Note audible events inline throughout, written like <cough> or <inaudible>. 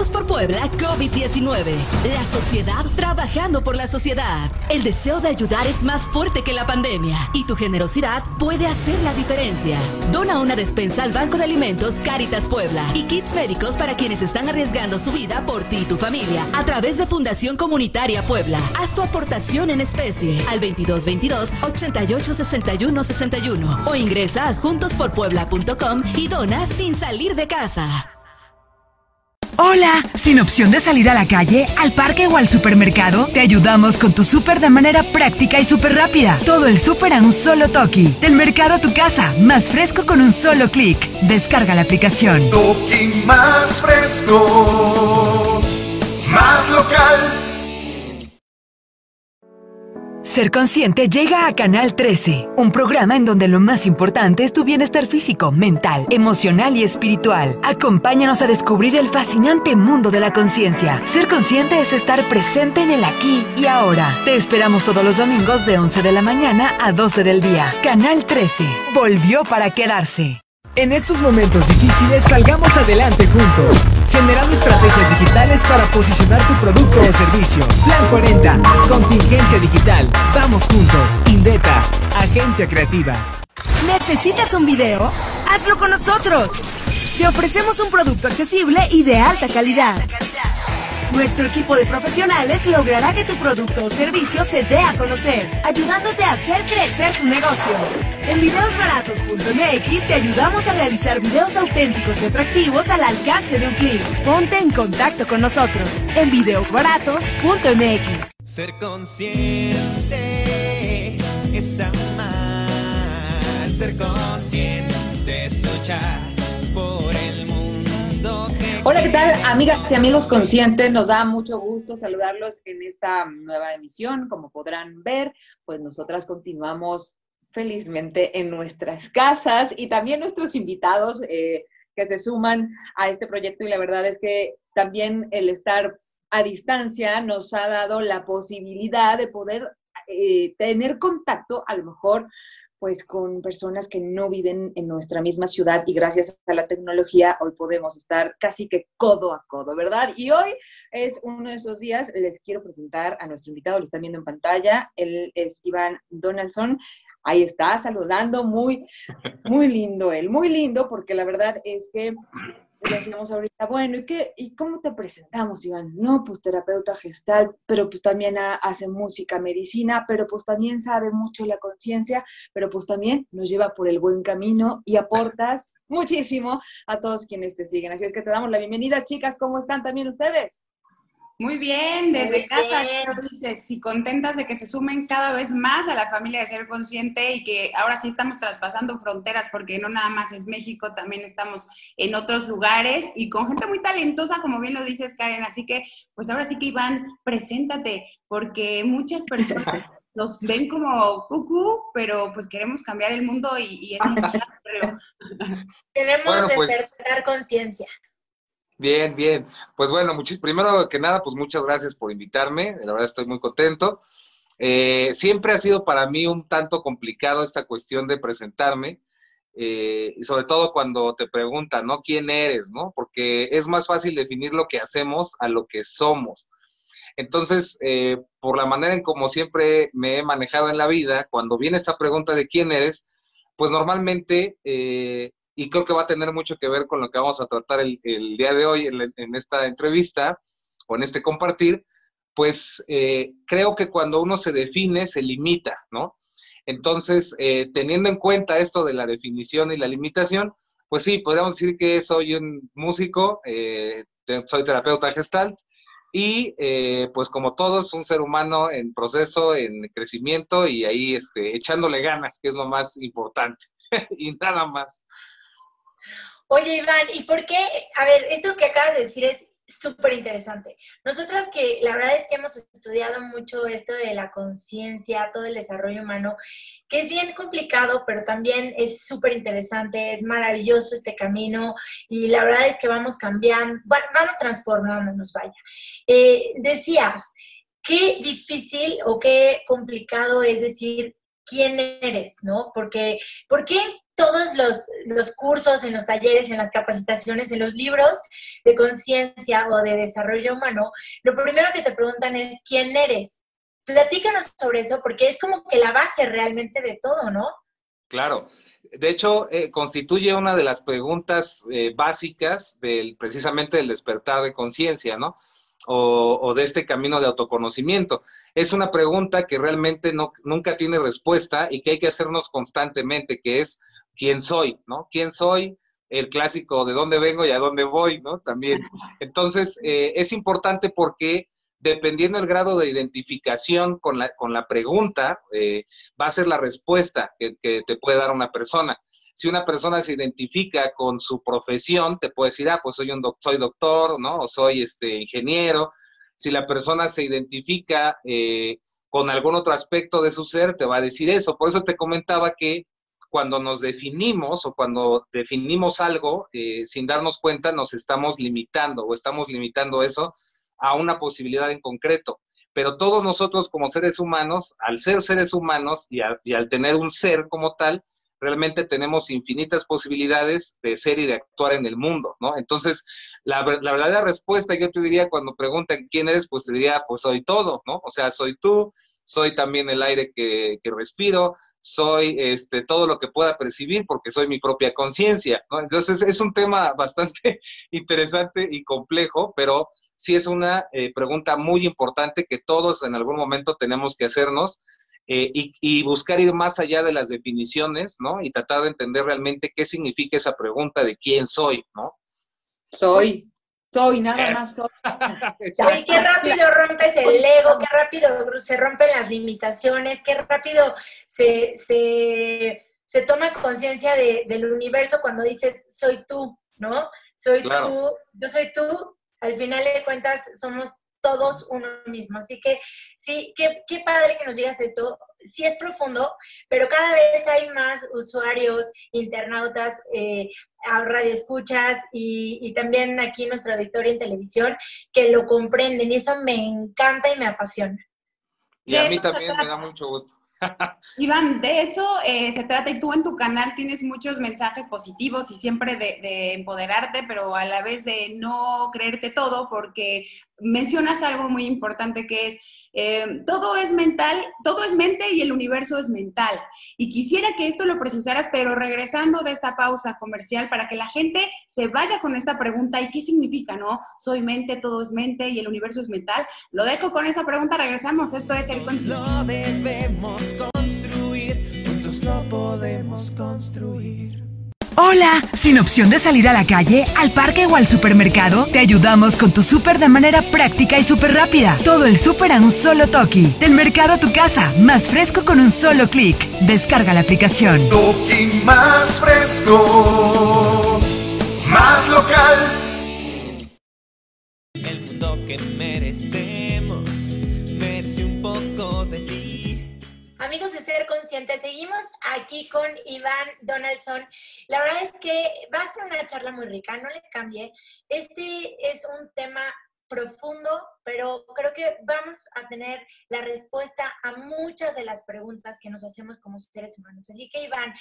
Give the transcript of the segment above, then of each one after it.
Juntos por Puebla COVID-19. La sociedad trabajando por la sociedad. El deseo de ayudar es más fuerte que la pandemia y tu generosidad puede hacer la diferencia. Dona una despensa al Banco de Alimentos Caritas Puebla y kits médicos para quienes están arriesgando su vida por ti y tu familia a través de Fundación Comunitaria Puebla. Haz tu aportación en especie al 2222 88 61 61 o ingresa a juntosporpuebla.com y dona sin salir de casa. Hola, sin opción de salir a la calle, al parque o al supermercado, te ayudamos con tu súper de manera práctica y súper rápida. Todo el súper a un solo toque. Del mercado a tu casa, más fresco con un solo clic. Descarga la aplicación. Toki más fresco, más local. Ser Consciente llega a Canal 13, un programa en donde lo más importante es tu bienestar físico, mental, emocional y espiritual. Acompáñanos a descubrir el fascinante mundo de la conciencia. Ser consciente es estar presente en el aquí y ahora. Te esperamos todos los domingos de 11 de la mañana a 12 del día. Canal 13, volvió para quedarse. En estos momentos difíciles salgamos adelante juntos, generando estrategias digitales para posicionar tu producto o servicio. Plan 40, contingencia digital. Vamos juntos. Indeta, agencia creativa. ¿Necesitas un video? Hazlo con nosotros. Te ofrecemos un producto accesible y de alta calidad. Nuestro equipo de profesionales logrará que tu producto o servicio se dé a conocer, ayudándote a hacer crecer tu negocio. En videosbaratos.mx te ayudamos a realizar videos auténticos y atractivos al alcance de un clic. Ponte en contacto con nosotros en videosbaratos.mx. Ser consciente es amar, ser consciente es luchar por el mundo que Hola, ¿qué tal, amigas y amigos conscientes? Nos da mucho gusto saludarlos en esta nueva emisión. Como podrán ver, pues nosotras continuamos felizmente en nuestras casas. Y también nuestros invitados eh, que se suman a este proyecto. Y la verdad es que también el estar a distancia nos ha dado la posibilidad de poder eh, tener contacto a lo mejor pues con personas que no viven en nuestra misma ciudad. Y gracias a la tecnología hoy podemos estar casi que codo a codo, ¿verdad? Y hoy es uno de esos días, les quiero presentar a nuestro invitado, lo están viendo en pantalla, él es Iván Donaldson, ahí está saludando, muy, muy lindo él, muy lindo porque la verdad es que decíamos ahorita, bueno, ¿y, qué, ¿y cómo te presentamos, Iván? No, pues terapeuta gestal, pero pues también ha- hace música, medicina, pero pues también sabe mucho la conciencia, pero pues también nos lleva por el buen camino y aportas muchísimo a todos quienes te siguen. Así es que te damos la bienvenida, chicas, ¿cómo están también ustedes? Muy bien, desde Muy casa, bien. dices, y contentas de que se sumen cada vez más a la familia de Ser Consciente y que ahora sí estamos traspasando fronteras porque no nada más es México, también estamos en otros lugares y con gente muy talentosa, como bien lo dices, Karen. Así que, pues ahora sí que Iván, preséntate, porque muchas personas <laughs> nos ven como cucú, pero pues queremos cambiar el mundo y, y es. <laughs> Tenemos Bueno, pues- despertar conciencia. Bien, bien. Pues bueno, muchis, primero que nada, pues muchas gracias por invitarme. La verdad estoy muy contento. Eh, siempre ha sido para mí un tanto complicado esta cuestión de presentarme, eh, y sobre todo cuando te preguntan, ¿no? ¿Quién eres, no? Porque es más fácil definir lo que hacemos a lo que somos. Entonces, eh, por la manera en como siempre me he manejado en la vida, cuando viene esta pregunta de quién eres, pues normalmente, eh, y creo que va a tener mucho que ver con lo que vamos a tratar el, día de hoy en, esta entrevista o en este compartir, pues eh, creo que cuando uno se define, se limita, ¿no? Entonces, eh, teniendo en cuenta esto de la definición y la limitación, pues sí, podríamos decir que soy un músico, eh, soy terapeuta gestalt, y eh, pues como todos, un ser humano en proceso, en crecimiento y ahí este, echándole ganas, que es lo más importante, <laughs> y nada más. Oye, Iván, ¿y por qué? A ver, esto que acabas de decir es súper interesante. Nosotras que la verdad es que hemos estudiado mucho esto de la conciencia, todo el desarrollo humano, que es bien complicado, pero también es súper interesante, es maravilloso este camino y la verdad es que vamos cambiando, bueno, vamos transformándonos, vaya. Eh, decías, qué difícil o qué complicado es decir quién eres, ¿no? Porque, ¿por qué todos los, los cursos, en los talleres, en las capacitaciones, en los libros de conciencia o de desarrollo humano, lo primero que te preguntan es quién eres? Platícanos sobre eso, porque es como que la base realmente de todo, ¿no? Claro. De hecho, eh, constituye una de las preguntas eh, básicas del, precisamente del despertar de conciencia, ¿no? O, o, de este camino de autoconocimiento. Es una pregunta que realmente no, nunca tiene respuesta y que hay que hacernos constantemente, que es ¿quién soy? ¿No? ¿Quién soy? El clásico de dónde vengo y a dónde voy, ¿no? También. Entonces, eh, es importante porque dependiendo del grado de identificación con la, con la pregunta, eh, va a ser la respuesta que, que, te puede dar una persona. Si una persona se identifica con su profesión, te puede decir, ah, pues soy un doc soy doctor, ¿no? O soy este ingeniero. Si la persona se identifica eh, con algún otro aspecto de su ser, te va a decir eso. Por eso te comentaba que cuando nos definimos o cuando definimos algo eh, sin darnos cuenta, nos estamos limitando o estamos limitando eso a una posibilidad en concreto. Pero todos nosotros como seres humanos, al ser seres humanos y, y, al tener un ser como tal, realmente tenemos infinitas posibilidades de ser y de actuar en el mundo, ¿no? Entonces, la, la verdadera respuesta yo te diría cuando preguntan quién eres, pues te diría, pues soy todo, ¿no? O sea, soy tú, soy también el aire que, que respiro, soy este, todo lo que pueda percibir porque soy mi propia conciencia, ¿no? Entonces, es un tema <laughs> bastante interesante y complejo, pero sí es una eh, pregunta muy importante que todos en algún momento tenemos que hacernos eh, y, y, buscar ir más allá de las definiciones, ¿no? Y tratar de entender realmente qué significa esa pregunta de quién soy, ¿no? Soy, soy, nada más soy. <laughs> sí, qué rápido rompes el ego, qué rápido se rompen las limitaciones, qué rápido se, se, se toma conciencia de, del universo cuando dices soy tú, ¿no? Soy claro. tú, yo soy tú, al final de cuentas somos todos uno mismo. Así que sí, qué, qué padre que nos digas esto. Sí es profundo, pero cada vez hay más usuarios, internautas, eh, radioescuchas y, y también aquí nuestra auditorio en televisión que lo comprenden y eso me encanta y me apasiona. Y a mí también me da mucho gusto. Iván, de eso eh, se trata y tú en tu canal tienes muchos mensajes positivos y siempre de, de, empoderarte, pero a la vez de no creerte todo porque mencionas algo muy importante que es eh, todo es mental, todo es mente y el universo es mental. Y quisiera que esto lo precisaras, pero regresando de esta pausa comercial para que la gente se vaya con esta pregunta y qué significa, ¿no? Soy mente, todo es mente y el universo es mental. Lo dejo con esa pregunta, regresamos. Esto es el Lo debemos construir, juntos lo podemos construir. Hola, sin opción de salir a la calle, al parque o al supermercado, te ayudamos con tu súper de manera práctica y súper rápida. Todo el súper a un solo toque. Del mercado a tu casa, más fresco con un solo clic. Descarga la aplicación. Toki más fresco, más local. El mundo que merecemos merece un poco de ti. Amigos de Ser Consciente, seguimos aquí con Iván Donaldson. La verdad es que va a ser una charla muy rica, no le cambie. Este es un tema profundo, pero creo que vamos a tener la respuesta a muchas de las preguntas que nos hacemos como seres humanos. Así que, Iván,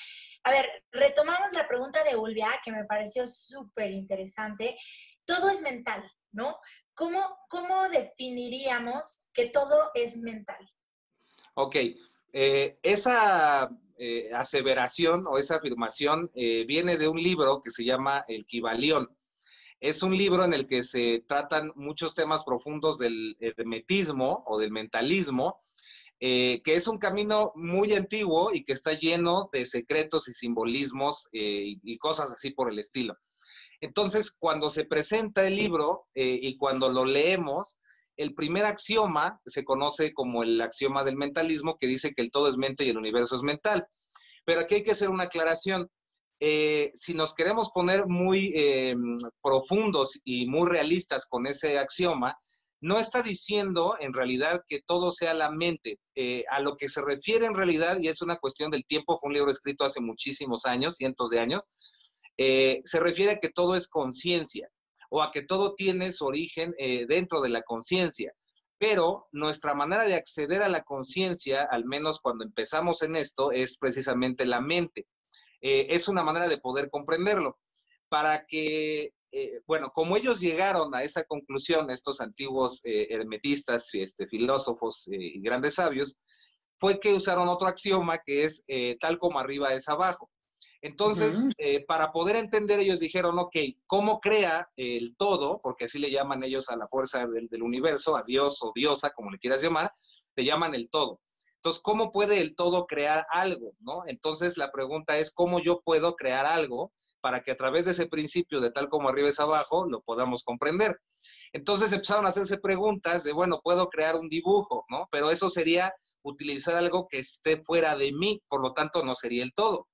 a ver, retomamos la pregunta de Ulvia, que me pareció súper interesante. Todo es mental, ¿no? ¿Cómo, ¿Cómo definiríamos que todo es mental? Ok, eh, esa eh, aseveración o esa afirmación eh, viene de un libro que se llama El Kibalión. Es un libro en el que se tratan muchos temas profundos del hermetismo o del mentalismo, que es un camino muy antiguo y que está lleno de secretos y simbolismos y, y, cosas así por el estilo. Entonces, cuando se presenta el libro y cuando lo leemos, el primer axioma se conoce como el axioma del mentalismo, que dice que el todo es mente y el universo es mental. Pero aquí hay que hacer una aclaración. Eh, si nos queremos poner muy eh, profundos y muy realistas con ese axioma, no está diciendo en realidad que todo sea la mente. Eh, a lo que se refiere en realidad, y es una cuestión del tiempo, fue un libro escrito hace muchísimos años, cientos de años, se refiere a que todo es conciencia o a que todo tiene su origen eh, dentro de la conciencia. pero nuestra manera de acceder a la conciencia, al menos cuando empezamos en esto, es precisamente la mente. Eh, es una manera de poder comprenderlo. Para que, eh, bueno, como ellos llegaron a esa conclusión, estos antiguos hermetistas, este, filósofos y grandes sabios, fue que usaron otro axioma que es tal como arriba es abajo. Entonces, eh, para poder entender, ellos dijeron, ok, ¿cómo crea el todo? Porque así le llaman ellos a la fuerza del, universo, a Dios o diosa, como le quieras llamar, le llaman el todo. Entonces, ¿cómo puede el todo crear algo? ¿no? Entonces, la pregunta es, ¿cómo yo puedo crear algo para que a través de ese principio de tal como arriba es abajo, lo podamos comprender? Entonces empezaron a hacerse preguntas de, bueno, puedo crear un dibujo, ¿no? Pero eso sería utilizar algo que esté fuera de mí, por lo tanto no sería el todo.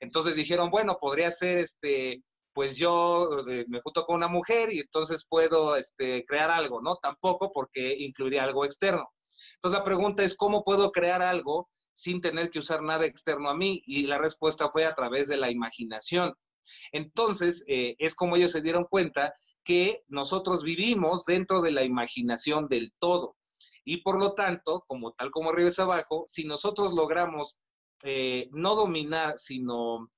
Entonces dijeron, bueno, podría ser este, pues yo eh, me junto con una mujer y entonces puedo este, crear algo, ¿no? Tampoco porque incluiría algo externo. Entonces la pregunta es, ¿cómo puedo crear algo sin tener que usar nada externo a mí? Y la respuesta fue a través de la imaginación. Entonces, eh, es como ellos se dieron cuenta que nosotros vivimos dentro de la imaginación del todo. Y por lo tanto, como tal como arriba es abajo, si nosotros logramos eh, no dominar, sino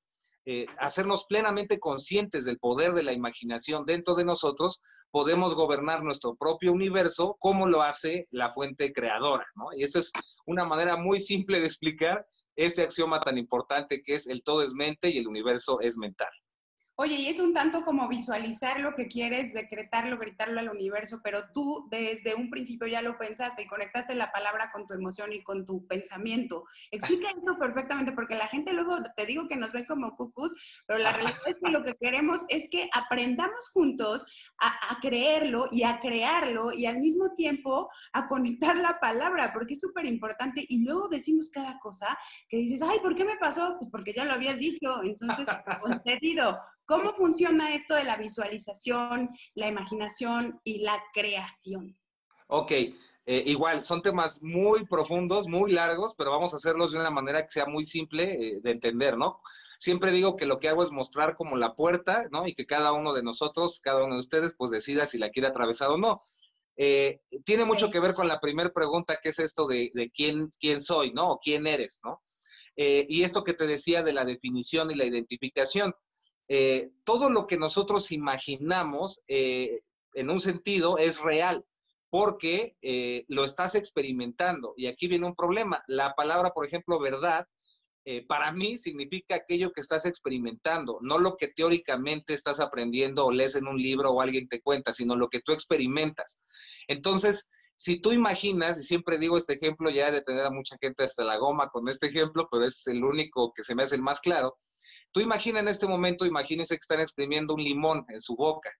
eh, hacernos plenamente conscientes del poder de la imaginación dentro de nosotros, podemos gobernar nuestro propio universo como lo hace la fuente creadora, ¿no? Y esta es una manera muy simple de explicar este axioma tan importante que es el todo es mente y el universo es mental. Oye, y es un tanto como visualizar lo que quieres, decretarlo, gritarlo al universo, pero tú desde un principio ya lo pensaste y conectaste la palabra con tu emoción y con tu pensamiento. Explica <laughs> eso perfectamente, porque la gente luego te digo que nos ve como cucus, pero la realidad es que lo que queremos es que aprendamos juntos a, a creerlo y a crearlo y al mismo tiempo a conectar la palabra, porque es súper importante. Y luego decimos cada cosa que dices, ay, ¿por qué me pasó? Pues porque ya lo habías dicho, entonces, <laughs> concedido. ¿Cómo funciona esto de la visualización, la imaginación y la creación? Ok, eh, igual, son temas muy profundos, muy largos, pero vamos a hacerlos de una manera que sea muy simple eh, de entender, ¿no? Siempre digo que lo que hago es mostrar como la puerta, ¿no? Y que cada uno de nosotros, cada uno de ustedes, pues decida si la quiere atravesar o no. Eh, tiene mucho que ver con la primera pregunta, que es esto de, de, quién, quién soy, ¿no? O quién eres, ¿no? y esto que te decía de la definición y la identificación. Eh, todo lo que nosotros imaginamos eh, en un sentido es real porque eh, lo estás experimentando. Y aquí viene un problema. La palabra, por ejemplo, verdad, para mí significa aquello que estás experimentando, no lo que teóricamente estás aprendiendo o lees en un libro o alguien te cuenta, sino lo que tú experimentas. Entonces, si tú imaginas, y siempre digo este ejemplo, ya de tener a mucha gente hasta la goma con este ejemplo, pero es el único que se me hace el más claro, Tú imagina en este momento, imagínense que están exprimiendo un limón en su boca.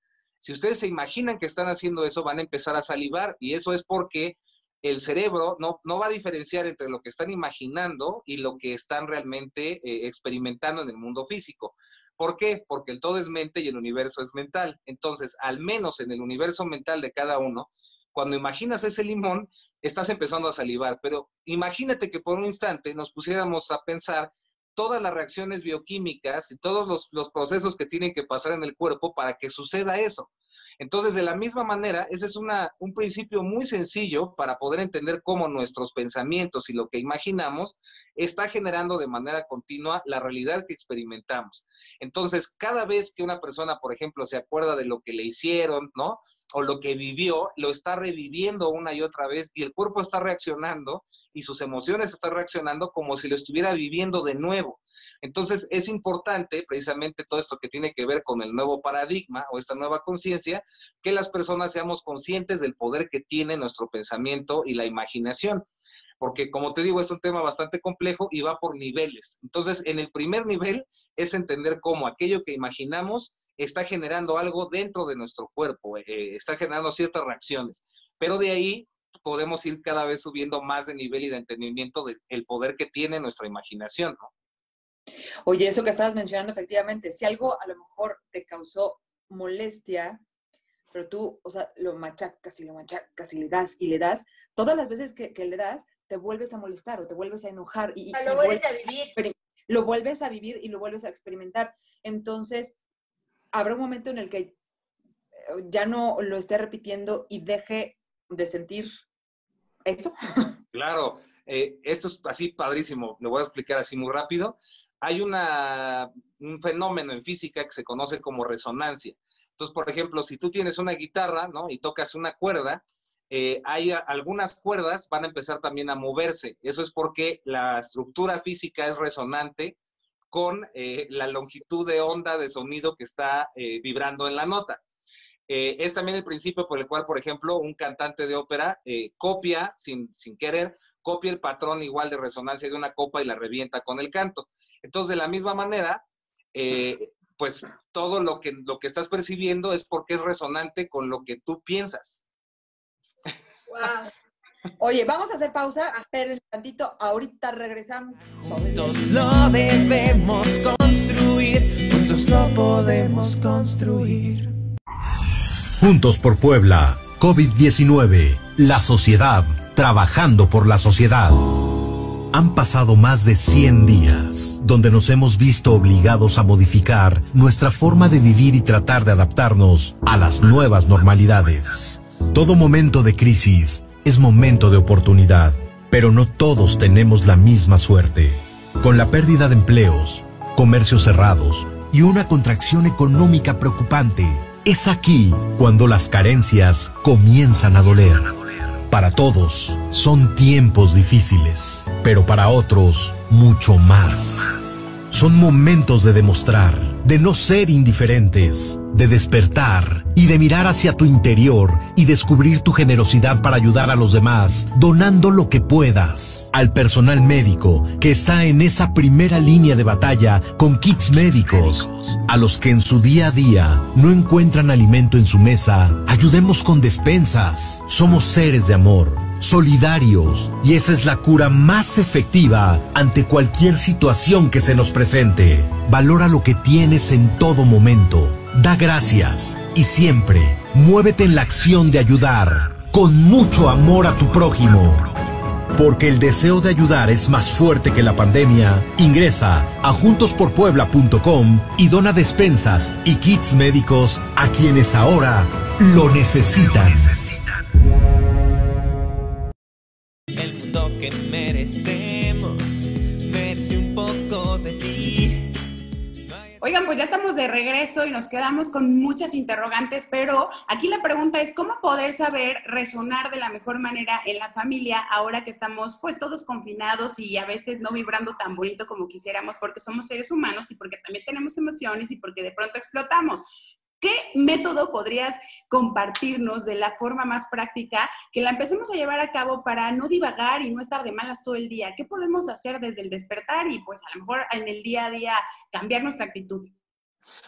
Si ustedes se imaginan que están haciendo eso, van a empezar a salivar y eso es porque el cerebro no, no va a diferenciar entre lo que están imaginando y lo que están realmente eh, experimentando en el mundo físico. ¿Por qué? Porque el todo es mente y el universo es mental. Entonces, al menos en el universo mental de cada uno, cuando imaginas ese limón, estás empezando a salivar. Pero imagínate que por un instante nos pusiéramos a pensar todas las reacciones bioquímicas y todos los, procesos que tienen que pasar en el cuerpo para que suceda eso. Entonces, de la misma manera, ese es una, un principio muy sencillo para poder entender cómo nuestros pensamientos y lo que imaginamos está generando de manera continua la realidad que experimentamos. Entonces, cada vez que una persona, por ejemplo, se acuerda de lo que le hicieron, ¿no? O lo que vivió, lo está reviviendo una y otra vez y el cuerpo está reaccionando y sus emociones están reaccionando como si lo estuviera viviendo de nuevo. Entonces, es importante precisamente todo esto que tiene que ver con el nuevo paradigma o esta nueva conciencia, que las personas seamos conscientes del poder que tiene nuestro pensamiento y la imaginación porque como te digo, es un tema bastante complejo y va por niveles. Entonces, en el primer nivel es entender cómo aquello que imaginamos está generando algo dentro de nuestro cuerpo, eh, está generando ciertas reacciones, pero de ahí podemos ir cada vez subiendo más de nivel y de entendimiento del poder que tiene nuestra imaginación, ¿no? Oye, eso que estabas mencionando, efectivamente, si algo a lo mejor te causó molestia, pero tú, o sea, lo machacas y lo machacas y le das y le das, todas las veces que, que le das, te vuelves a molestar o te vuelves a enojar. Y, lo vuelves a vivir. Lo vuelves a vivir y lo vuelves a experimentar. Entonces, habrá un momento en el que eh, ya no lo esté repitiendo y deje de sentir eso. Claro, eh, esto es así padrísimo, le voy a explicar así muy rápido. Hay una, un fenómeno en física que se conoce como resonancia. Entonces, por ejemplo, si tú tienes una guitarra, ¿no? Y tocas una cuerda, eh, hay algunas cuerdas van a empezar también a moverse. Eso es porque la estructura física es resonante con eh, la longitud de onda de sonido que está vibrando en la nota. es también el principio por el cual, por ejemplo, un cantante de ópera copia, sin, sin querer, copia el patrón igual de resonancia de una copa y la revienta con el canto. Entonces, de la misma manera, eh, pues todo lo que, lo que estás percibiendo es porque es resonante con lo que tú piensas. Wow. <laughs> Oye, vamos a hacer pausa, esperen un tantito, ahorita regresamos. Juntos lo debemos construir, juntos lo podemos construir. Juntos por Puebla, COVID-19, la sociedad trabajando por la sociedad. Han pasado más de 100 días donde nos hemos visto obligados a modificar nuestra forma de vivir y tratar de adaptarnos a las nuevas normalidades. Todo momento de crisis es momento de oportunidad, pero no todos tenemos la misma suerte. Con la pérdida de empleos, comercios cerrados y una contracción económica preocupante, es aquí cuando las carencias comienzan a doler. Para todos son tiempos difíciles, pero para otros mucho más. Son momentos de demostrar, de no ser indiferentes, de despertar y de mirar hacia tu interior y descubrir tu generosidad para ayudar a los demás, donando lo que puedas. Al personal médico que está en esa primera línea de batalla con kits médicos. A los que en su día a día no encuentran alimento en su mesa, ayudemos con despensas. Somos seres de amor solidarios, y esa es la cura más efectiva ante cualquier situación que se nos presente. Valora lo que tienes en todo momento Da gracias y siempre muévete en la acción de ayudar con mucho amor a tu prójimo. Porque el deseo de ayudar es más fuerte que la pandemia, ingresa a juntosporpuebla.com y dona despensas y kits médicos a quienes ahora lo necesitan. Oigan, pues ya estamos de regreso y nos quedamos con muchas interrogantes, pero aquí la pregunta es cómo poder saber resonar de la mejor manera en la familia ahora que estamos pues todos confinados y a veces no vibrando tan bonito como quisiéramos porque somos seres humanos y porque también tenemos emociones y porque de pronto explotamos. ¿Qué método podrías compartirnos de la forma más práctica que la empecemos a llevar a cabo para no divagar y no estar de malas todo el día? ¿Qué podemos hacer desde el despertar y pues a lo mejor en el día a día cambiar nuestra actitud?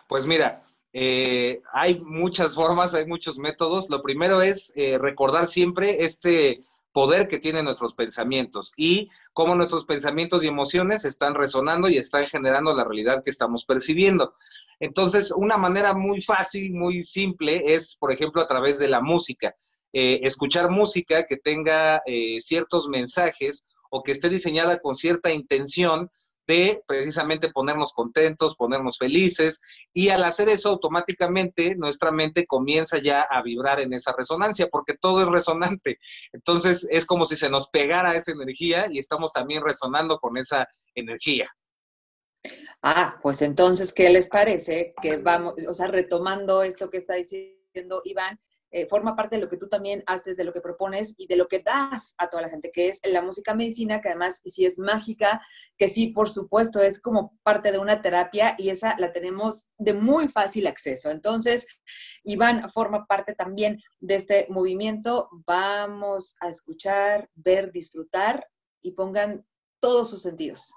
Pues mira, eh, hay muchas formas, hay muchos métodos. Lo primero es eh, recordar siempre este poder que tienen nuestros pensamientos y cómo nuestros pensamientos y emociones están resonando y están generando la realidad que estamos percibiendo. Entonces, una manera muy fácil, muy simple es, por ejemplo, a través de la música. Eh, escuchar música que tenga eh, ciertos mensajes o que esté diseñada con cierta intención de precisamente ponernos contentos, ponernos felices, y al hacer eso automáticamente nuestra mente comienza ya a vibrar en esa resonancia, porque todo es resonante. Entonces es como si se nos pegara esa energía y estamos también resonando con esa energía. Ah, pues entonces, ¿qué les parece? Que vamos, o sea, retomando esto que está diciendo Iván, eh, forma parte de lo que tú también haces, de lo que propones y de lo que das a toda la gente, que es la música medicina, que además sí es mágica, que sí, por supuesto, es como parte de una terapia y esa la tenemos de muy fácil acceso. Entonces, Iván forma parte también de este movimiento. Vamos a escuchar, ver, disfrutar y pongan todos sus sentidos.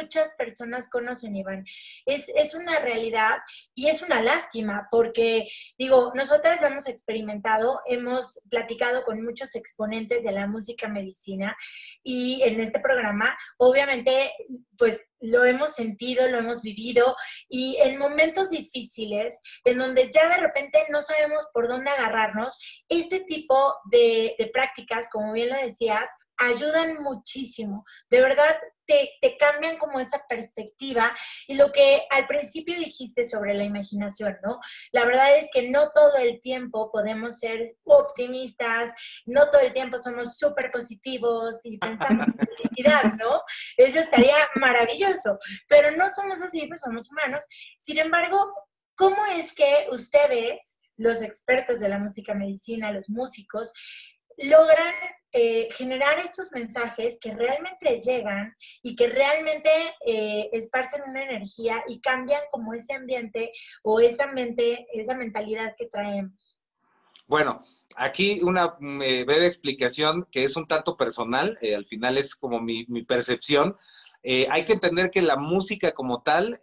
Muchas personas conocen, Iván, es, es una realidad y es una lástima porque, digo, nosotras lo hemos experimentado, hemos platicado con muchos exponentes de la música medicina y en este programa, obviamente, pues lo hemos sentido, lo hemos vivido y en momentos difíciles, en donde ya de repente no sabemos por dónde agarrarnos, este tipo de, de prácticas, como bien lo decías, ayudan muchísimo. De verdad, te, te, cambian como esa perspectiva y lo que al principio dijiste sobre la imaginación, ¿no? La verdad es que no todo el tiempo podemos ser optimistas, no todo el tiempo somos súper positivos y pensamos en felicidad, <laughs> ¿no? Eso estaría maravilloso, pero no somos así, pues somos humanos. Sin embargo, ¿cómo es que ustedes, los expertos de la música medicina, los músicos, logran eh, generar estos mensajes que realmente llegan y que realmente eh, esparcen una energía y cambian como ese ambiente o esa mente, esa mentalidad que traemos. Bueno, aquí una eh, breve explicación que es un tanto personal, eh, al final es como mi, mi percepción. Eh, hay que entender que la música como tal,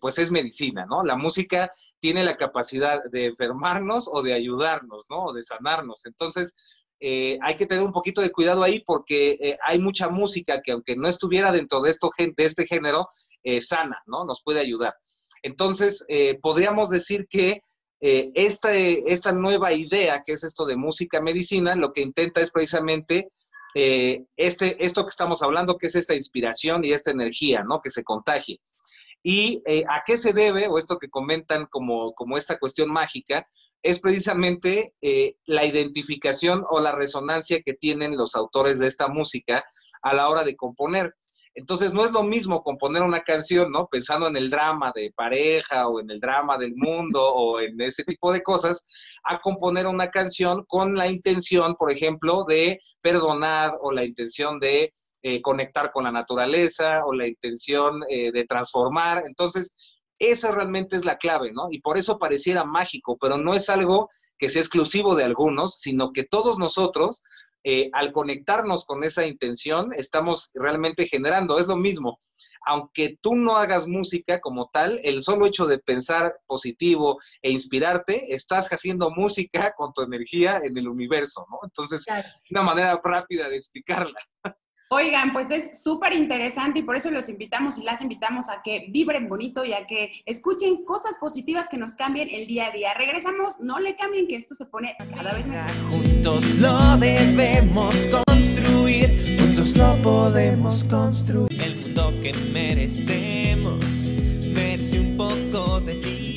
pues es medicina, ¿no? La música tiene la capacidad de enfermarnos o de ayudarnos, ¿no? O de sanarnos. Entonces, eh, hay que tener un poquito de cuidado ahí porque eh, hay mucha música que aunque no estuviera dentro de, esto, de este género, eh, sana, ¿no? Nos puede ayudar. Entonces, podríamos decir que esta, esta nueva idea, que es esto de música medicina, lo que intenta es precisamente este, esto que estamos hablando, que es esta inspiración y esta energía, ¿no? Que se contagie. ¿Y a qué se debe, o esto que comentan como, como esta cuestión mágica? Es precisamente eh, la identificación o la resonancia que tienen los autores de esta música a la hora de componer. Entonces no es lo mismo componer una canción, ¿no? Pensando en el drama de pareja o en el drama del mundo o en ese tipo de cosas, a componer una canción con la intención, por ejemplo, de perdonar o la intención de eh, conectar con la naturaleza o la intención eh, de transformar. Entonces, esa realmente es la clave, ¿no? Y por eso pareciera mágico, pero no es algo que sea exclusivo de algunos, sino que todos nosotros, eh, al conectarnos con esa intención, estamos realmente generando. Es lo mismo. Aunque tú no hagas música como tal, el solo hecho de pensar positivo e inspirarte, estás haciendo música con tu energía en el universo, ¿no? Entonces, una manera rápida de explicarla. Oigan, pues es súper interesante y por eso los invitamos y las invitamos a que vibren bonito y a que escuchen cosas positivas que nos cambien el día a día. Regresamos, no le cambien que esto se pone cada vez mejor. Juntos lo debemos construir, juntos lo podemos construir. El mundo que merecemos merece un poco de ti.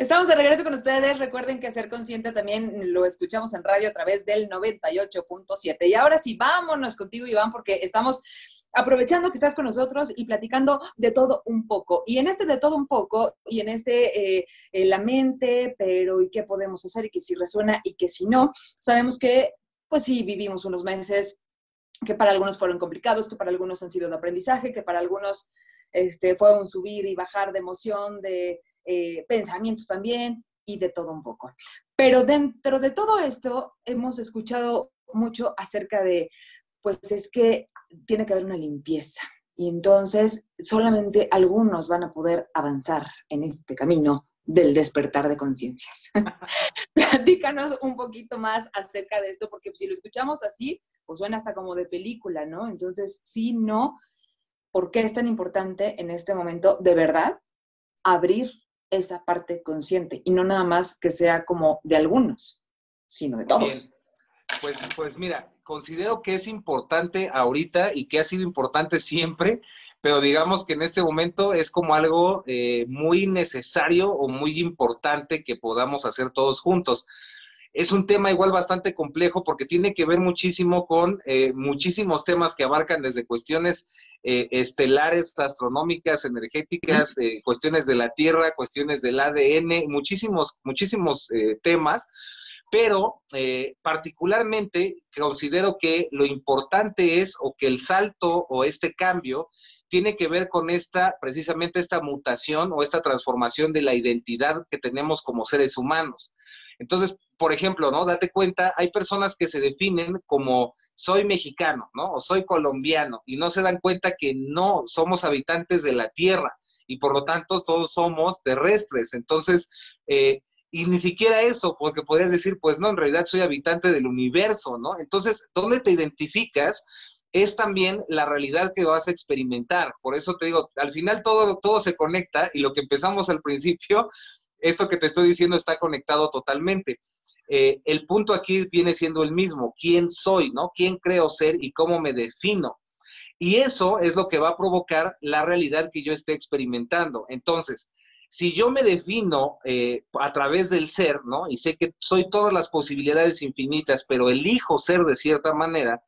Estamos de regreso con ustedes. Recuerden que Ser Consciente también lo escuchamos en radio a través del 98.7. Y ahora sí, vámonos contigo, Iván, porque estamos aprovechando que estás con nosotros y platicando de todo un poco. Y en este de todo un poco, y en este eh, eh, la mente, pero y qué podemos hacer, y que si resuena y que si no, sabemos que, pues sí, vivimos unos meses que para algunos fueron complicados, que para algunos han sido de aprendizaje, que para algunos este, fue un subir y bajar de emoción, de eh, pensamientos también y de todo un poco. Pero dentro de todo esto hemos escuchado mucho acerca de, pues es que tiene que haber una limpieza. Y entonces solamente algunos van a poder avanzar en este camino del despertar de conciencias. <laughs> Platícanos un poquito más acerca de esto, porque si lo escuchamos así, pues suena hasta como de película, ¿no? Entonces, sí, no, ¿por qué es tan importante en este momento de verdad abrir esa parte consciente y no nada más que sea como de algunos, sino de todos. Pues, pues mira, considero que es importante ahorita y que ha sido importante siempre, pero digamos que en este momento es como algo eh, muy necesario o muy importante que podamos hacer todos juntos. Es un tema igual bastante complejo porque tiene que ver muchísimo con eh, muchísimos temas que abarcan desde cuestiones eh, estelares, astronómicas, energéticas, cuestiones de la Tierra, cuestiones del ADN, muchísimos, muchísimos temas pero particularmente considero que lo importante es o que el salto o este cambio tiene que ver con esta, precisamente esta mutación o esta transformación de la identidad que tenemos como seres humanos. Entonces, por ejemplo, ¿no? Date cuenta, hay personas que se definen como soy mexicano, ¿no? O soy colombiano y no se dan cuenta que no somos habitantes de la tierra y por lo tanto todos somos terrestres. Entonces, eh, y ni siquiera eso, porque podrías decir, pues no, en realidad soy habitante del universo, ¿no? Entonces, ¿dónde te identificas? es también la realidad que vas a experimentar. Por eso te digo, al final todo, todo se conecta y lo que empezamos al principio, esto que te estoy diciendo está conectado totalmente. Eh, el punto aquí viene siendo el mismo, quién soy, ¿no? ¿Quién creo ser y cómo me defino? Y eso es lo que va a provocar la realidad que yo esté experimentando. Entonces, si yo me defino eh, a través del ser, ¿no? Y sé que soy todas las posibilidades infinitas, pero elijo ser de cierta manera,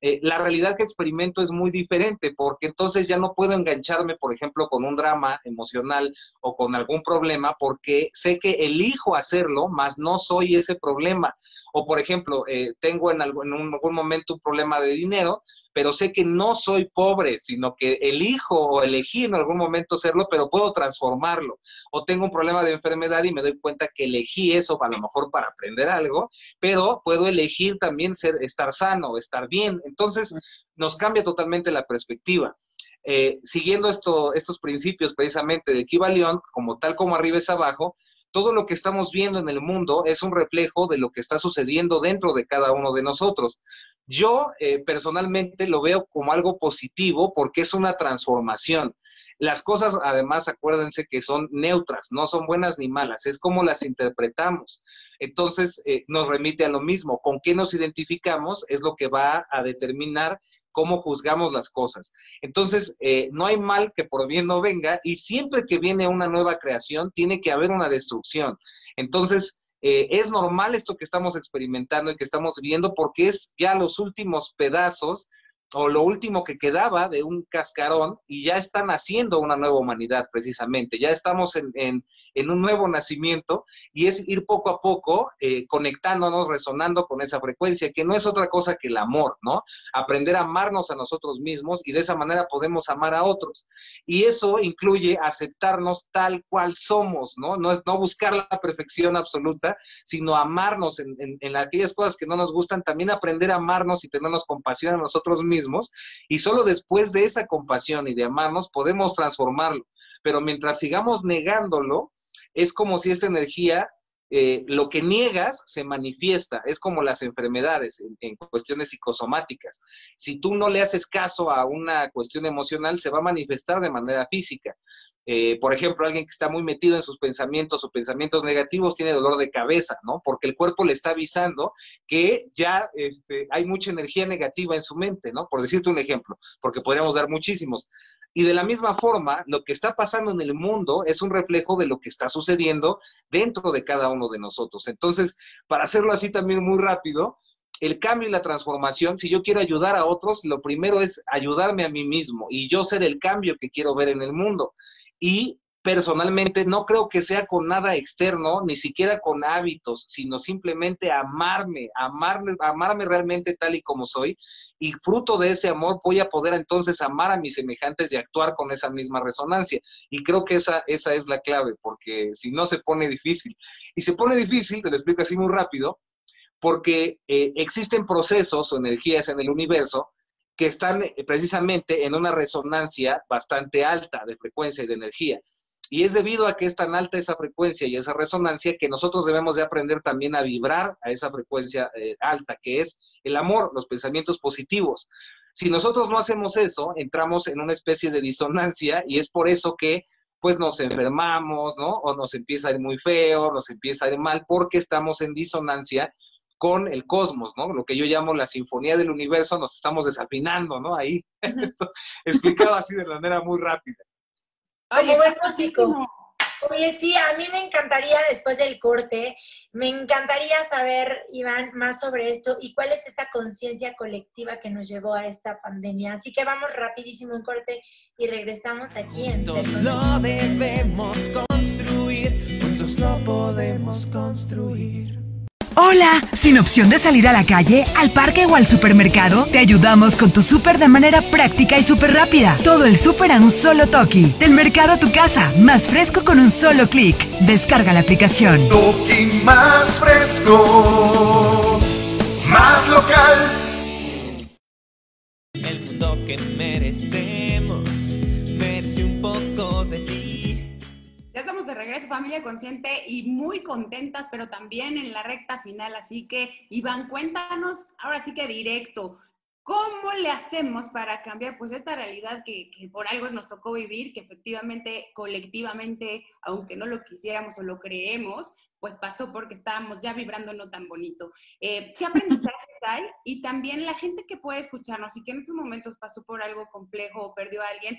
eh, la realidad que experimento es muy diferente, porque entonces ya no puedo engancharme, por ejemplo, con un drama emocional o con algún problema, porque sé que elijo hacerlo, más no soy ese problema. O, por ejemplo, eh, tengo en, algún, en algún momento un problema de dinero, pero sé que no soy pobre, sino que elijo o elegí en algún momento serlo, pero puedo transformarlo. O tengo un problema de enfermedad y me doy cuenta que elegí eso a lo mejor para aprender algo, pero puedo elegir también ser, estar sano, estar bien. Entonces, nos cambia totalmente la perspectiva. Eh, siguiendo esto, estos principios precisamente de Kibalión, como tal como arriba es abajo, todo lo que estamos viendo en el mundo es un reflejo de lo que está sucediendo dentro de cada uno de nosotros. Yo eh, personalmente lo veo como algo positivo porque es una transformación. Las cosas, además, acuérdense que son neutras, no son buenas ni malas, es como las interpretamos. Entonces, eh, nos remite a lo mismo, con qué nos identificamos es lo que va a determinar cómo juzgamos las cosas. Entonces, eh, no hay mal que por bien no venga y siempre que viene una nueva creación, tiene que haber una destrucción. Entonces, eh, es normal esto que estamos experimentando y que estamos viendo porque es ya los últimos pedazos o lo último que quedaba de un cascarón y ya están haciendo una nueva humanidad precisamente, ya estamos en, en, un nuevo nacimiento y es ir poco a poco eh, conectándonos, resonando con esa frecuencia, que no es otra cosa que el amor, ¿no? Aprender a amarnos a nosotros mismos y de esa manera podemos amar a otros. Y eso incluye aceptarnos tal cual somos, ¿no? No es no buscar la perfección absoluta, sino amarnos en, en, en aquellas cosas que no nos gustan, también aprender a amarnos y tenernos compasión a nosotros mismos y solo después de esa compasión y de amarnos podemos transformarlo. Pero mientras sigamos negándolo, es como si esta energía, eh, lo que niegas se manifiesta, es como las enfermedades en, en, cuestiones psicosomáticas. Si tú no le haces caso a una cuestión emocional, se va a manifestar de manera física. Eh, por ejemplo, alguien que está muy metido en sus pensamientos o pensamientos negativos tiene dolor de cabeza, ¿no? Porque el cuerpo le está avisando que ya este, hay mucha energía negativa en su mente, ¿no? Por decirte un ejemplo, porque podríamos dar muchísimos. Y de la misma forma, lo que está pasando en el mundo es un reflejo de lo que está sucediendo dentro de cada uno de nosotros. Entonces, para hacerlo así también muy rápido, el cambio y la transformación, si yo quiero ayudar a otros, lo primero es ayudarme a mí mismo y yo ser el cambio que quiero ver en el mundo y personalmente no creo que sea con nada externo, ni siquiera con hábitos, sino simplemente amarme, amarme, amarme realmente tal y como soy, y fruto de ese amor voy a poder entonces amar a mis semejantes y actuar con esa misma resonancia. Y creo que esa, esa es la clave, porque si no se pone difícil. Y se pone difícil, te lo explico así muy rápido, porque eh, existen procesos o energías en el universo que están eh, precisamente en una resonancia bastante alta de frecuencia y de energía. Y es debido a que es tan alta esa frecuencia y esa resonancia que nosotros debemos de aprender también a vibrar a esa frecuencia eh, alta, que es el amor, los pensamientos positivos. Si nosotros no hacemos eso, entramos en una especie de disonancia y es por eso que pues nos enfermamos, ¿no? O nos empieza a ir muy feo, nos empieza a ir mal porque estamos en disonancia con el cosmos, ¿no? Lo que yo llamo la sinfonía del universo, nos estamos desafinando, ¿no? Ahí, <laughs> explicado así de manera muy rápida. Como buen músico. Oye, sí, a mí me encantaría, después del corte, me encantaría saber, Iván, más sobre esto y cuál es esa conciencia colectiva que nos llevó a esta pandemia. Así que vamos rapidísimo un corte y regresamos aquí en... Juntos lo debemos construir, juntos lo podemos construir. Hola, sin opción de salir a la calle, al parque o al supermercado, te ayudamos con tu súper de manera práctica y súper rápida. Todo el súper a un solo toque. Del mercado a tu casa, más fresco con un solo clic. Descarga la aplicación. Toki más fresco, más local. El mundo que merecemos de regreso, familia consciente, y muy contentas, pero también en la recta final. Así que, Iván, cuéntanos ahora sí que directo, ¿cómo le hacemos para cambiar pues esta realidad que, que por algo nos tocó vivir, que efectivamente, colectivamente, aunque no lo quisiéramos o lo creemos, pues pasó porque estábamos ya vibrando no tan bonito. Eh, ¿Qué <laughs> aprendizajes hay? Y también la gente que puede escucharnos y que en estos momentos pasó por algo complejo o perdió a alguien,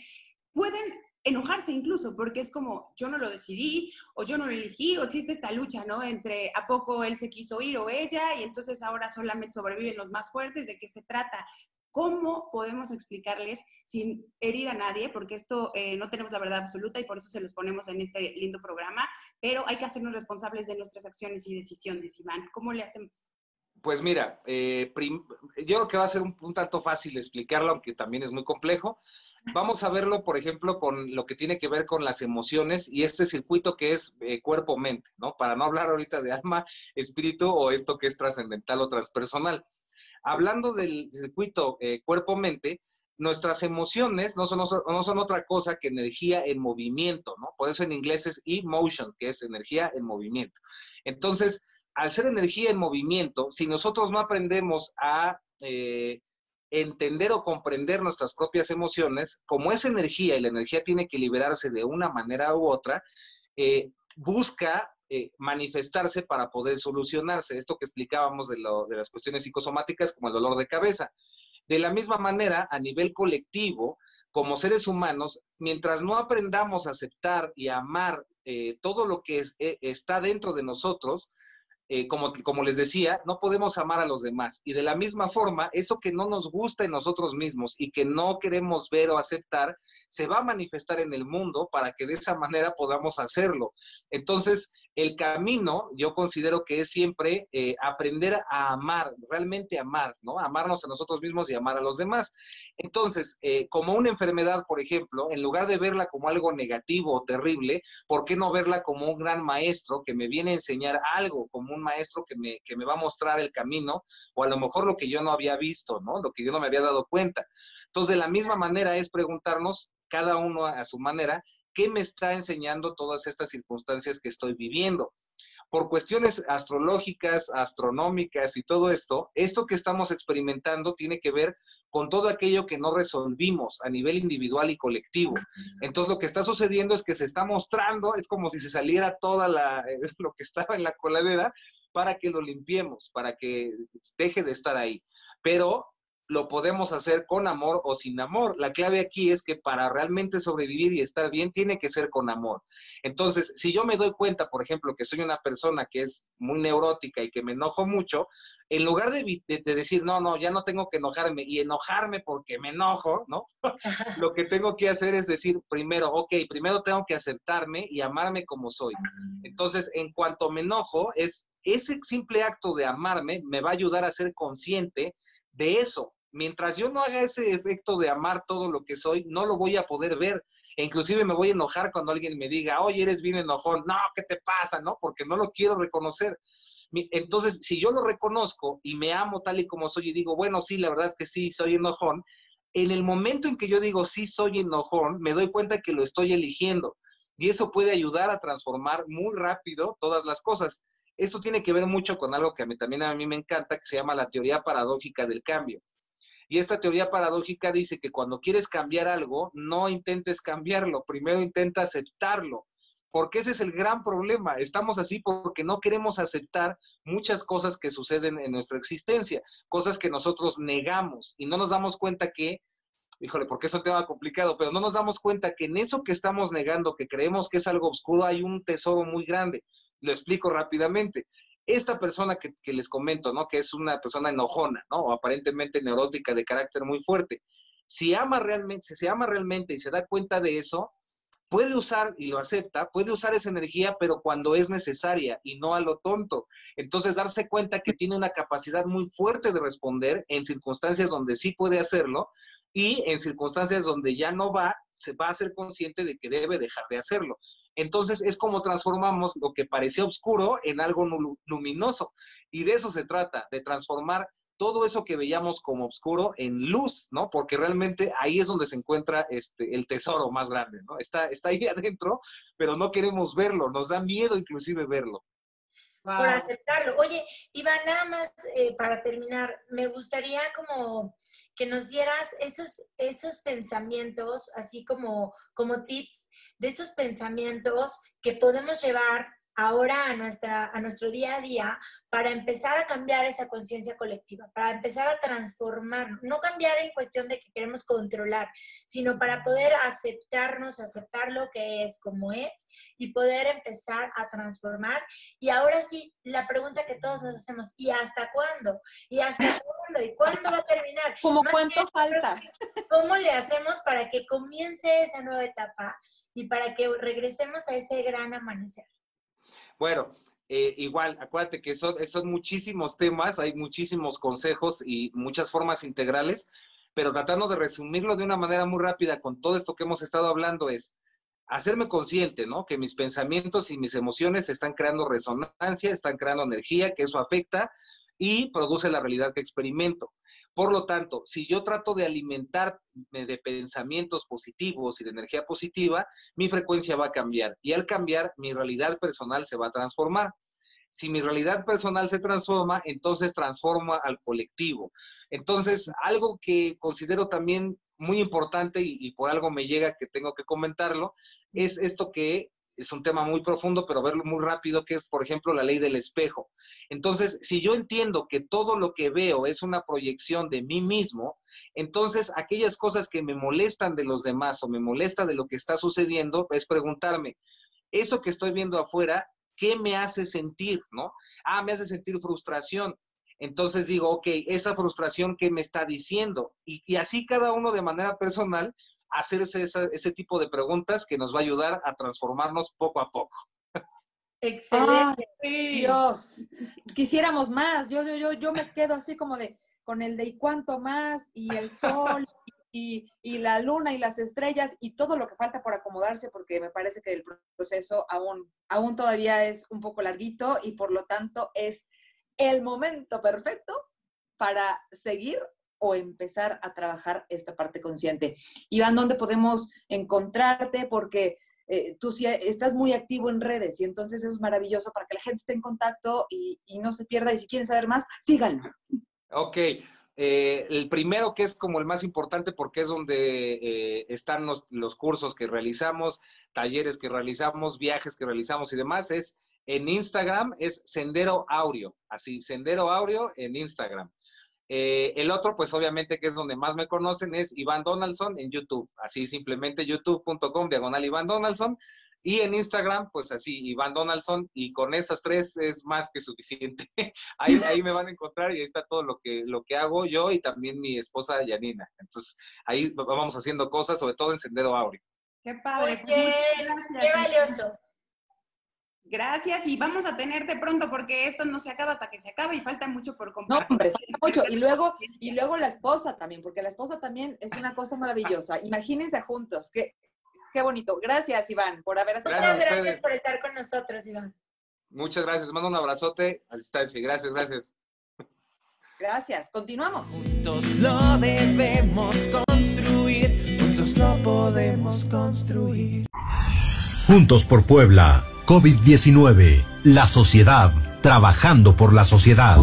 pueden enojarse incluso, porque es como, yo no lo decidí, o yo no lo elegí, o existe esta lucha, ¿no? Entre a poco él se quiso ir o ella, y entonces ahora solamente sobreviven los más fuertes, ¿de qué se trata? ¿Cómo podemos explicarles sin herir a nadie? Porque esto eh, no tenemos la verdad absoluta y por eso se los ponemos en este lindo programa, pero hay que hacernos responsables de nuestras acciones y decisiones, Iván. ¿Cómo le hacemos? Pues mira, eh, yo creo que va a ser un, un tanto fácil explicarlo, aunque también es muy complejo. Vamos a verlo, por ejemplo, con lo que tiene que ver con las emociones y este circuito que es eh, cuerpo-mente, ¿no? Para no hablar ahorita de alma, espíritu o esto que es trascendental o transpersonal. Hablando del circuito eh, cuerpo-mente, nuestras emociones no son, no son otra cosa que energía en movimiento, ¿no? Por eso en inglés es emotion, que es energía en movimiento. Entonces, al ser energía en movimiento, si nosotros no aprendemos a eh, entender o comprender nuestras propias emociones, como es energía y la energía tiene que liberarse de una manera u otra, eh, busca eh, manifestarse para poder solucionarse. Esto que explicábamos de, de las cuestiones psicosomáticas como el dolor de cabeza. De la misma manera, a nivel colectivo, como seres humanos, mientras no aprendamos a aceptar y a amar eh, todo lo que es, está dentro de nosotros, eh, como, como les decía, no podemos amar a los demás. Y de la misma forma, eso que no nos gusta en nosotros mismos y que no queremos ver o aceptar, se va a manifestar en el mundo para que de esa manera podamos hacerlo. Entonces, el camino yo considero que es siempre eh, aprender a amar, realmente amar, ¿no? Amarnos a nosotros mismos y amar a los demás. Entonces, eh, como una enfermedad, por ejemplo, en lugar de verla como algo negativo o terrible, ¿por qué no verla como un gran maestro que me viene a enseñar algo, como un maestro que me, que me va a mostrar el camino, o a lo mejor lo que yo no había visto, ¿no? Lo que yo no me había dado cuenta. Entonces, de la misma manera es preguntarnos, cada uno a su manera, ¿qué me está enseñando todas estas circunstancias que estoy viviendo? Por cuestiones astrológicas, astronómicas y todo esto, esto que estamos experimentando tiene que ver con todo aquello que no resolvimos a nivel individual y colectivo. Entonces lo que está sucediendo es que se está mostrando, es como si se saliera toda la, <laughs> lo que estaba en la coladera para que lo limpiemos, para que deje de estar ahí. Pero lo podemos hacer con amor o sin amor. La clave aquí es que para realmente sobrevivir y estar bien tiene que ser con amor. Entonces, si yo me doy cuenta, por ejemplo, que soy una persona que es muy neurótica y que me enojo mucho, en lugar de, de, de decir, no, no, ya no tengo que enojarme y enojarme porque me enojo, ¿no? <laughs> Lo que tengo que hacer es decir, primero, ok, primero tengo que aceptarme y amarme como soy. Entonces, en cuanto me enojo, es ese simple acto de amarme me va a ayudar a ser consciente de eso. Mientras yo no haga ese efecto de amar todo lo que soy, no lo voy a poder ver. E inclusive me voy a enojar cuando alguien me diga, oye, eres bien enojón. No, ¿qué te pasa? No, porque no lo quiero reconocer. Entonces, si yo lo reconozco y me amo tal y como soy y digo, bueno, sí, la verdad es que sí, soy enojón, en el momento en que yo digo, sí, soy enojón, me doy cuenta que lo estoy eligiendo. Y eso puede ayudar a transformar muy rápido todas las cosas. Esto tiene que ver mucho con algo que a mí, también a mí me encanta, que se llama la teoría paradójica del cambio. Y esta teoría paradójica dice que cuando quieres cambiar algo, no intentes cambiarlo, primero intenta aceptarlo. porque ese es el gran problema. Estamos así porque no queremos aceptar muchas cosas que suceden en nuestra existencia, cosas que nosotros negamos y no nos damos cuenta que, híjole, porque es un tema complicado, pero no nos damos cuenta que en eso que estamos negando, que creemos que es algo oscuro, hay un tesoro muy grande. Lo explico rápidamente esta persona que, les comento, ¿no? Que es una persona enojona, ¿no? O aparentemente neurótica de carácter muy fuerte. Si ama realmente, si se ama realmente y se da cuenta de eso, puede usar, y lo acepta, puede usar esa energía, pero cuando es necesaria y no a lo tonto. Entonces, darse cuenta que tiene una capacidad muy fuerte de responder en circunstancias donde sí puede hacerlo y en circunstancias donde ya no va, se va a ser consciente de que debe dejar de hacerlo. Entonces, es como transformamos lo que parecía oscuro en algo luminoso. Y de eso se trata, de transformar todo eso que veíamos como oscuro en luz, ¿no? Porque realmente ahí es donde se encuentra este, el tesoro más grande, ¿no? Está, está ahí <laughs> adentro, pero no queremos verlo, nos da miedo inclusive verlo. Por aceptarlo. Oye, Iván, nada más eh, para terminar, me gustaría como que nos dieras esos, esos pensamientos, así como, como tips de esos pensamientos que podemos llevar ahora a, nuestra, a nuestro día a día para empezar a cambiar esa conciencia colectiva, para empezar a transformar, no cambiar en cuestión de que queremos controlar, sino para poder aceptarnos, aceptar lo que es como es y poder empezar a transformar. Y ahora sí, la pregunta que todos nos hacemos, ¿y hasta cuándo? ¿Y hasta <laughs> cuándo? ¿Y cuándo va a terminar? ¿Cómo cuánto falta? ¿Cómo le hacemos para que comience esa nueva etapa y para que regresemos a ese gran amanecer? Bueno, eh, igual, acuérdate que son, son muchísimos temas, hay muchísimos consejos y muchas formas integrales, pero tratando de resumirlo de una manera muy rápida con todo esto que hemos estado hablando es hacerme consciente, ¿no? Que mis pensamientos y mis emociones están creando resonancia, están creando energía, que eso afecta y produce la realidad que experimento. Por lo tanto, si yo trato de alimentarme de pensamientos positivos y de energía positiva, mi frecuencia va a cambiar y al cambiar, mi realidad personal se va a transformar. Si mi realidad personal se transforma, entonces transforma al colectivo. Entonces, algo que considero también muy importante y, por algo me llega que tengo que comentarlo, es esto que es un tema muy profundo, pero verlo muy rápido, que es, por ejemplo, la ley del espejo. Entonces, si yo entiendo que todo lo que veo es una proyección de mí mismo, entonces aquellas cosas que me molestan de los demás o me molesta de lo que está sucediendo, es preguntarme, eso que estoy viendo afuera, ¿qué me hace sentir? ¿No? Ah, me hace sentir frustración. Entonces digo, ok, esa frustración, ¿qué me está diciendo? Y así cada uno de manera personal hacerse ese tipo de preguntas que nos va a ayudar a transformarnos poco a poco. Excelente. Dios, quisiéramos más. Yo, yo, yo, yo me quedo así como de con el de y cuánto más y el sol <laughs> y, y, la luna y las estrellas y todo lo que falta por acomodarse porque me parece que el proceso aún, aún todavía es un poco larguito y por lo tanto es el momento perfecto para seguir o empezar a trabajar esta parte consciente. Iván, ¿dónde podemos encontrarte? Porque eh, tú sí estás muy activo en redes y entonces eso es maravilloso para que la gente esté en contacto y, no se pierda. Y si quieren saber más, síganlo. Ok. Eh, el primero que es como el más importante porque es donde eh, están los, los, cursos que realizamos, talleres que realizamos, viajes que realizamos y demás, es en Instagram, es Sendero Aureo, así, Sendero Aureo en Instagram. Eh, el otro, pues obviamente que es donde más me conocen, es Iván Donaldson en YouTube. Así simplemente youtube.com diagonal Iván Donaldson. Y en Instagram, pues así, Iván Donaldson. Y con esas tres es más que suficiente. <laughs> ahí, ahí me van a encontrar y ahí está todo lo que, lo que hago yo y también mi esposa Yanina. Entonces, ahí vamos haciendo cosas, sobre todo en Sendero Auri. Qué padre. qué valioso. Gracias y vamos a tenerte pronto porque esto no se acaba hasta que se acabe y falta mucho por compartir. No, hombre, falta mucho. Y luego, y luego la esposa también, porque la esposa también es una cosa maravillosa. Imagínense juntos, qué, qué bonito. Gracias, Iván, por haber aceptado. Muchas gracias por estar con nosotros, Iván. Muchas gracias. Mando un abrazote a distancia. Gracias, gracias. Gracias. Continuamos. Juntos lo debemos construir. Juntos lo podemos construir. Juntos por Puebla. COVID-19. La sociedad. Trabajando por la sociedad.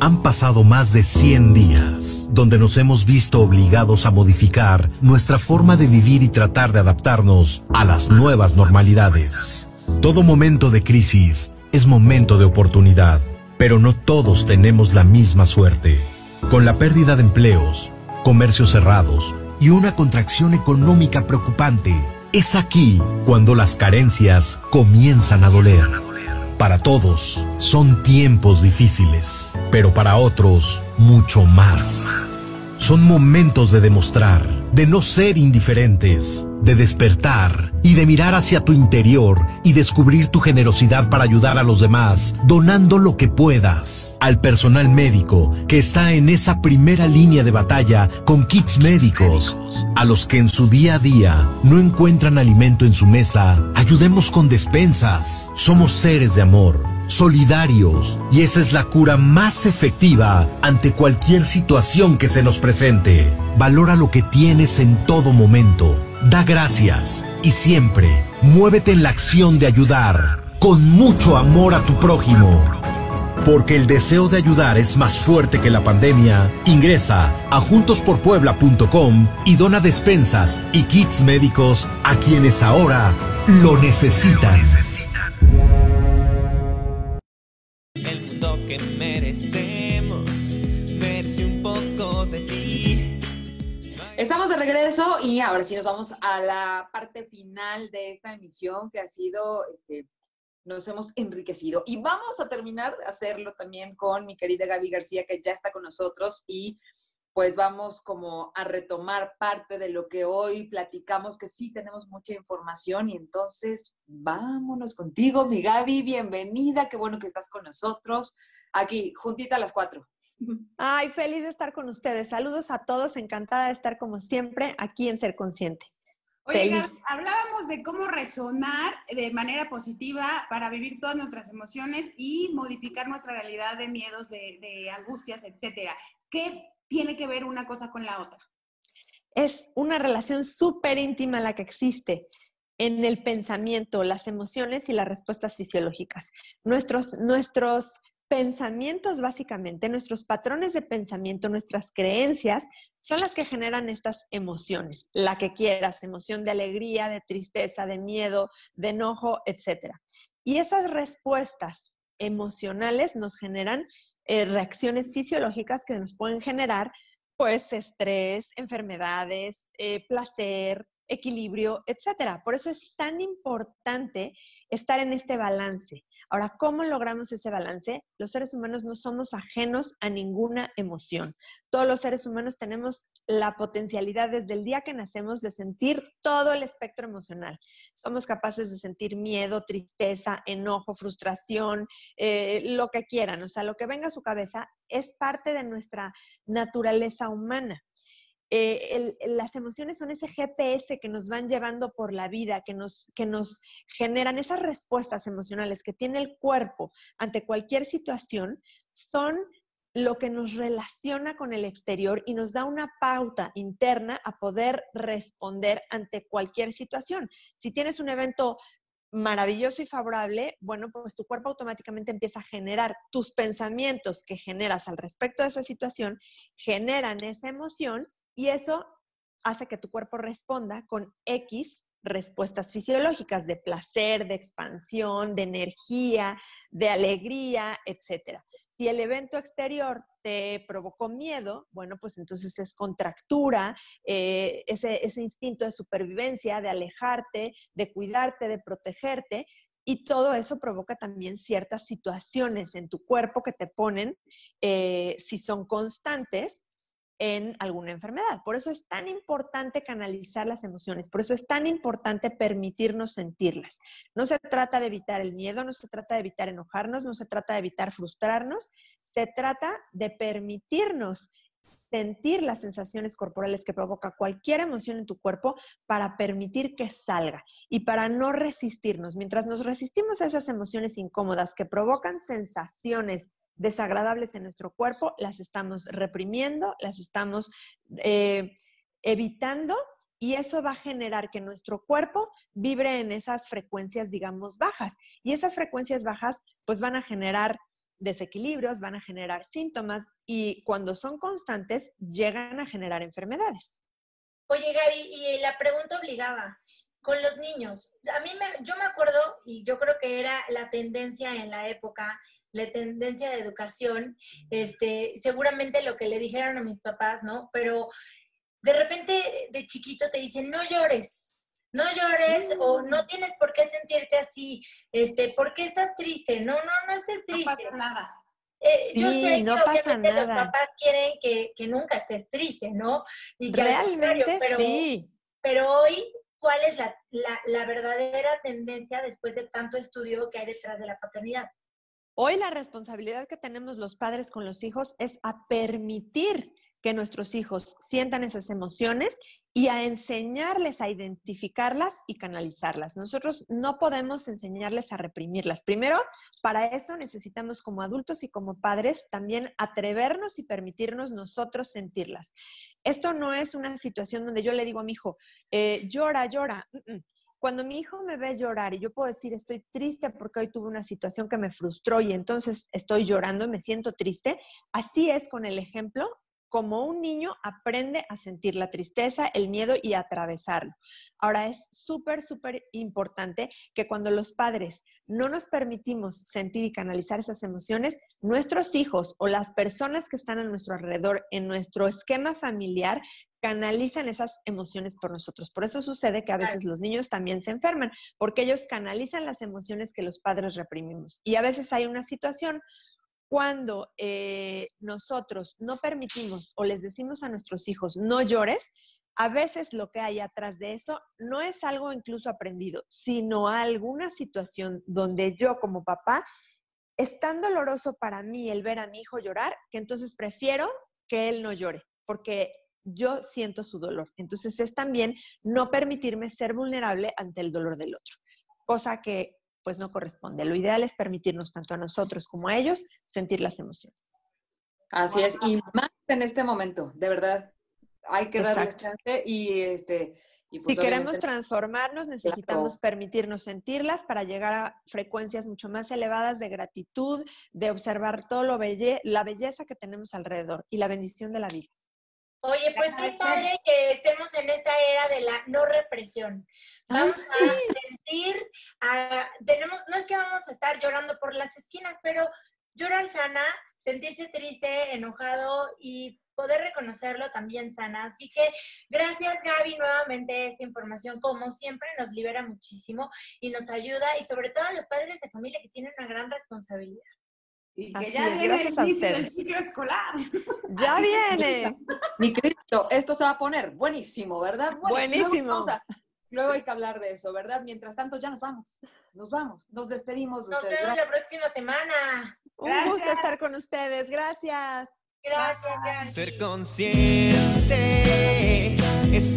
Han pasado más de 100 días donde nos hemos visto obligados a modificar nuestra forma de vivir y tratar de adaptarnos a las nuevas normalidades. Todo momento de crisis es momento de oportunidad, pero no todos tenemos la misma suerte. Con la pérdida de empleos, comercios cerrados y una contracción económica preocupante, es aquí cuando las carencias comienzan a doler. Para todos son tiempos difíciles, pero para otros mucho más. Son momentos de demostrar, de no ser indiferentes, de despertar y de mirar hacia tu interior y descubrir tu generosidad para ayudar a los demás, donando lo que puedas. Al personal médico que está en esa primera línea de batalla con kits médicos. A los que en su día a día no encuentran alimento en su mesa, ayudemos con despensas. Somos seres de amor solidarios, y esa es la cura más efectiva ante cualquier situación que se nos presente. Valora lo que tienes en todo momento, da gracias y siempre muévete en la acción de ayudar, con mucho amor a tu prójimo. Porque el deseo de ayudar es más fuerte que la pandemia, ingresa a juntosporpuebla.com y dona despensas y kits médicos a quienes ahora lo necesitan. Ahora sí nos vamos a la parte final de esta emisión que ha sido, este, nos hemos enriquecido. Y vamos a terminar de hacerlo también con mi querida Gaby García, que ya está con nosotros y pues vamos como a retomar parte de lo que hoy platicamos, que sí tenemos mucha información y entonces vámonos contigo, mi Gaby, bienvenida, qué bueno que estás con nosotros, aquí, juntita a las cuatro. Ay, feliz de estar con ustedes. Saludos a todos, encantada de estar como siempre aquí en Ser Consciente. Oye. Gab, hablábamos de cómo resonar de manera positiva para vivir todas nuestras emociones y modificar nuestra realidad de miedos, de, de angustias, etcétera. ¿Qué tiene que ver una cosa con la otra? Es una relación súper íntima la que existe en el pensamiento, las emociones y las respuestas fisiológicas. Nuestros, nuestros pensamientos, básicamente, nuestros patrones de pensamiento, nuestras creencias, son las que generan estas emociones, la que quieras, emoción de alegría, de tristeza, de miedo, de enojo, etc. Y esas respuestas emocionales nos generan eh, reacciones fisiológicas que nos pueden generar, pues, estrés, enfermedades, eh, placer, equilibrio, etcétera. Por eso es tan importante estar en este balance. Ahora, ¿cómo logramos ese balance? Los seres humanos no somos ajenos a ninguna emoción. Todos los seres humanos tenemos la potencialidad desde el día que nacemos de sentir todo el espectro emocional. Somos capaces de sentir miedo, tristeza, enojo, frustración, eh, lo que quieran. O sea, lo que venga a su cabeza es parte de nuestra naturaleza humana. Eh, las emociones son ese GPS que nos van llevando por la vida, que nos, que nos generan esas respuestas emocionales que tiene el cuerpo ante cualquier situación, son lo que nos relaciona con el exterior y nos da una pauta interna a poder responder ante cualquier situación. Si tienes un evento maravilloso y favorable, bueno, pues tu cuerpo automáticamente empieza a generar tus pensamientos que generas al respecto de esa situación, generan esa emoción y eso hace que tu cuerpo responda con X respuestas fisiológicas de placer, de expansión, de energía, de alegría, etcétera. Si el evento exterior te provocó miedo, bueno, pues entonces es contractura, eh, ese, ese instinto de supervivencia, de alejarte, de cuidarte, de protegerte, y todo eso provoca también ciertas situaciones en tu cuerpo que te ponen, eh, si son constantes, en alguna enfermedad. Por eso es tan importante canalizar las emociones, por eso es tan importante permitirnos sentirlas. No se trata de evitar el miedo, no se trata de evitar enojarnos, no se trata de evitar frustrarnos, se trata de permitirnos sentir las sensaciones corporales que provoca cualquier emoción en tu cuerpo para permitir que salga y para no resistirnos. Mientras nos resistimos a esas emociones incómodas que provocan sensaciones desagradables en nuestro cuerpo, las estamos reprimiendo, las estamos eh, evitando y eso va a generar que nuestro cuerpo vibre en esas frecuencias, digamos, bajas. Y esas frecuencias bajas, pues van a generar desequilibrios, van a generar síntomas y cuando son constantes llegan a generar enfermedades. Oye, Gaby, y la pregunta obligaba, con los niños, a mí me, yo me acuerdo, y yo creo que era la tendencia en la época, la tendencia de educación, este, seguramente lo que le dijeron a mis papás, ¿no? Pero de repente de chiquito te dicen, no llores, no llores o no mm. tienes por qué sentirte así, este, ¿por qué estás triste? No, no, no estés triste. No pasa nada. Eh, yo sé que obviamente los papás quieren que, que, nunca estés triste, ¿no? Y Realmente pero, sí. Pero hoy, ¿cuál es la, la, la verdadera tendencia después de tanto estudio que hay detrás de la paternidad? Hoy la responsabilidad que tenemos los padres con los hijos es a permitir que nuestros hijos sientan esas emociones y a enseñarles a identificarlas y canalizarlas. Nosotros no podemos enseñarles a reprimirlas. Primero, para eso necesitamos como adultos y como padres también atrevernos y permitirnos nosotros sentirlas. Esto no es una situación donde yo le digo a mi hijo, eh, llora, llora. Cuando mi hijo me ve llorar y yo puedo decir, estoy triste porque hoy tuve una situación que me frustró y entonces estoy llorando, me siento triste, así es con el ejemplo como un niño aprende a sentir la tristeza, el miedo y a atravesarlo. Ahora es súper, súper importante que cuando los padres no nos permitimos sentir y canalizar esas emociones, nuestros hijos o las personas que están a nuestro alrededor en nuestro esquema familiar canalizan esas emociones por nosotros. Por eso sucede que a veces los niños también se enferman, porque ellos canalizan las emociones que los padres reprimimos. Y a veces hay una situación cuando eh, nosotros no permitimos o les decimos a nuestros hijos no llores, a veces lo que hay atrás de eso no es algo incluso aprendido, sino alguna situación donde yo como papá es tan doloroso para mí el ver a mi hijo llorar que entonces prefiero que él no llore, porque yo siento su dolor. Entonces es también no permitirme ser vulnerable ante el dolor del otro, cosa que pues no corresponde. Lo ideal es permitirnos tanto a nosotros como a ellos sentir las emociones. Así es, y más en este momento, de verdad, hay que darles chance y este... Pues, si queremos transformarnos, necesitamos permitirnos sentirlas para llegar a frecuencias mucho más elevadas de gratitud, de observar todo lo belle la belleza que tenemos alrededor y la bendición de la vida. Oye, pues qué padre que estemos en esta era de la no represión. Vamos a sentir, tenemos, no es que vamos a estar llorando por las esquinas, pero llorar sana, sentirse triste, enojado y poder reconocerlo también sana. Así que gracias Gaby nuevamente esta información como siempre nos libera muchísimo y nos ayuda y sobre todo a los padres de familia que tienen una gran responsabilidad. Y que ya viene el, ciclo escolar. <laughs> Ya viene. Mi Cristo, esto se va a poner buenísimo, ¿verdad? buenísimo. Luego, hay que hablar de eso, ¿verdad? Mientras tanto, ya nos vamos. Nos vamos. Nos despedimos. Nos vemos la próxima semana. Un gusto estar con ustedes. Gracias. Gracias, gracias. Ser consciente es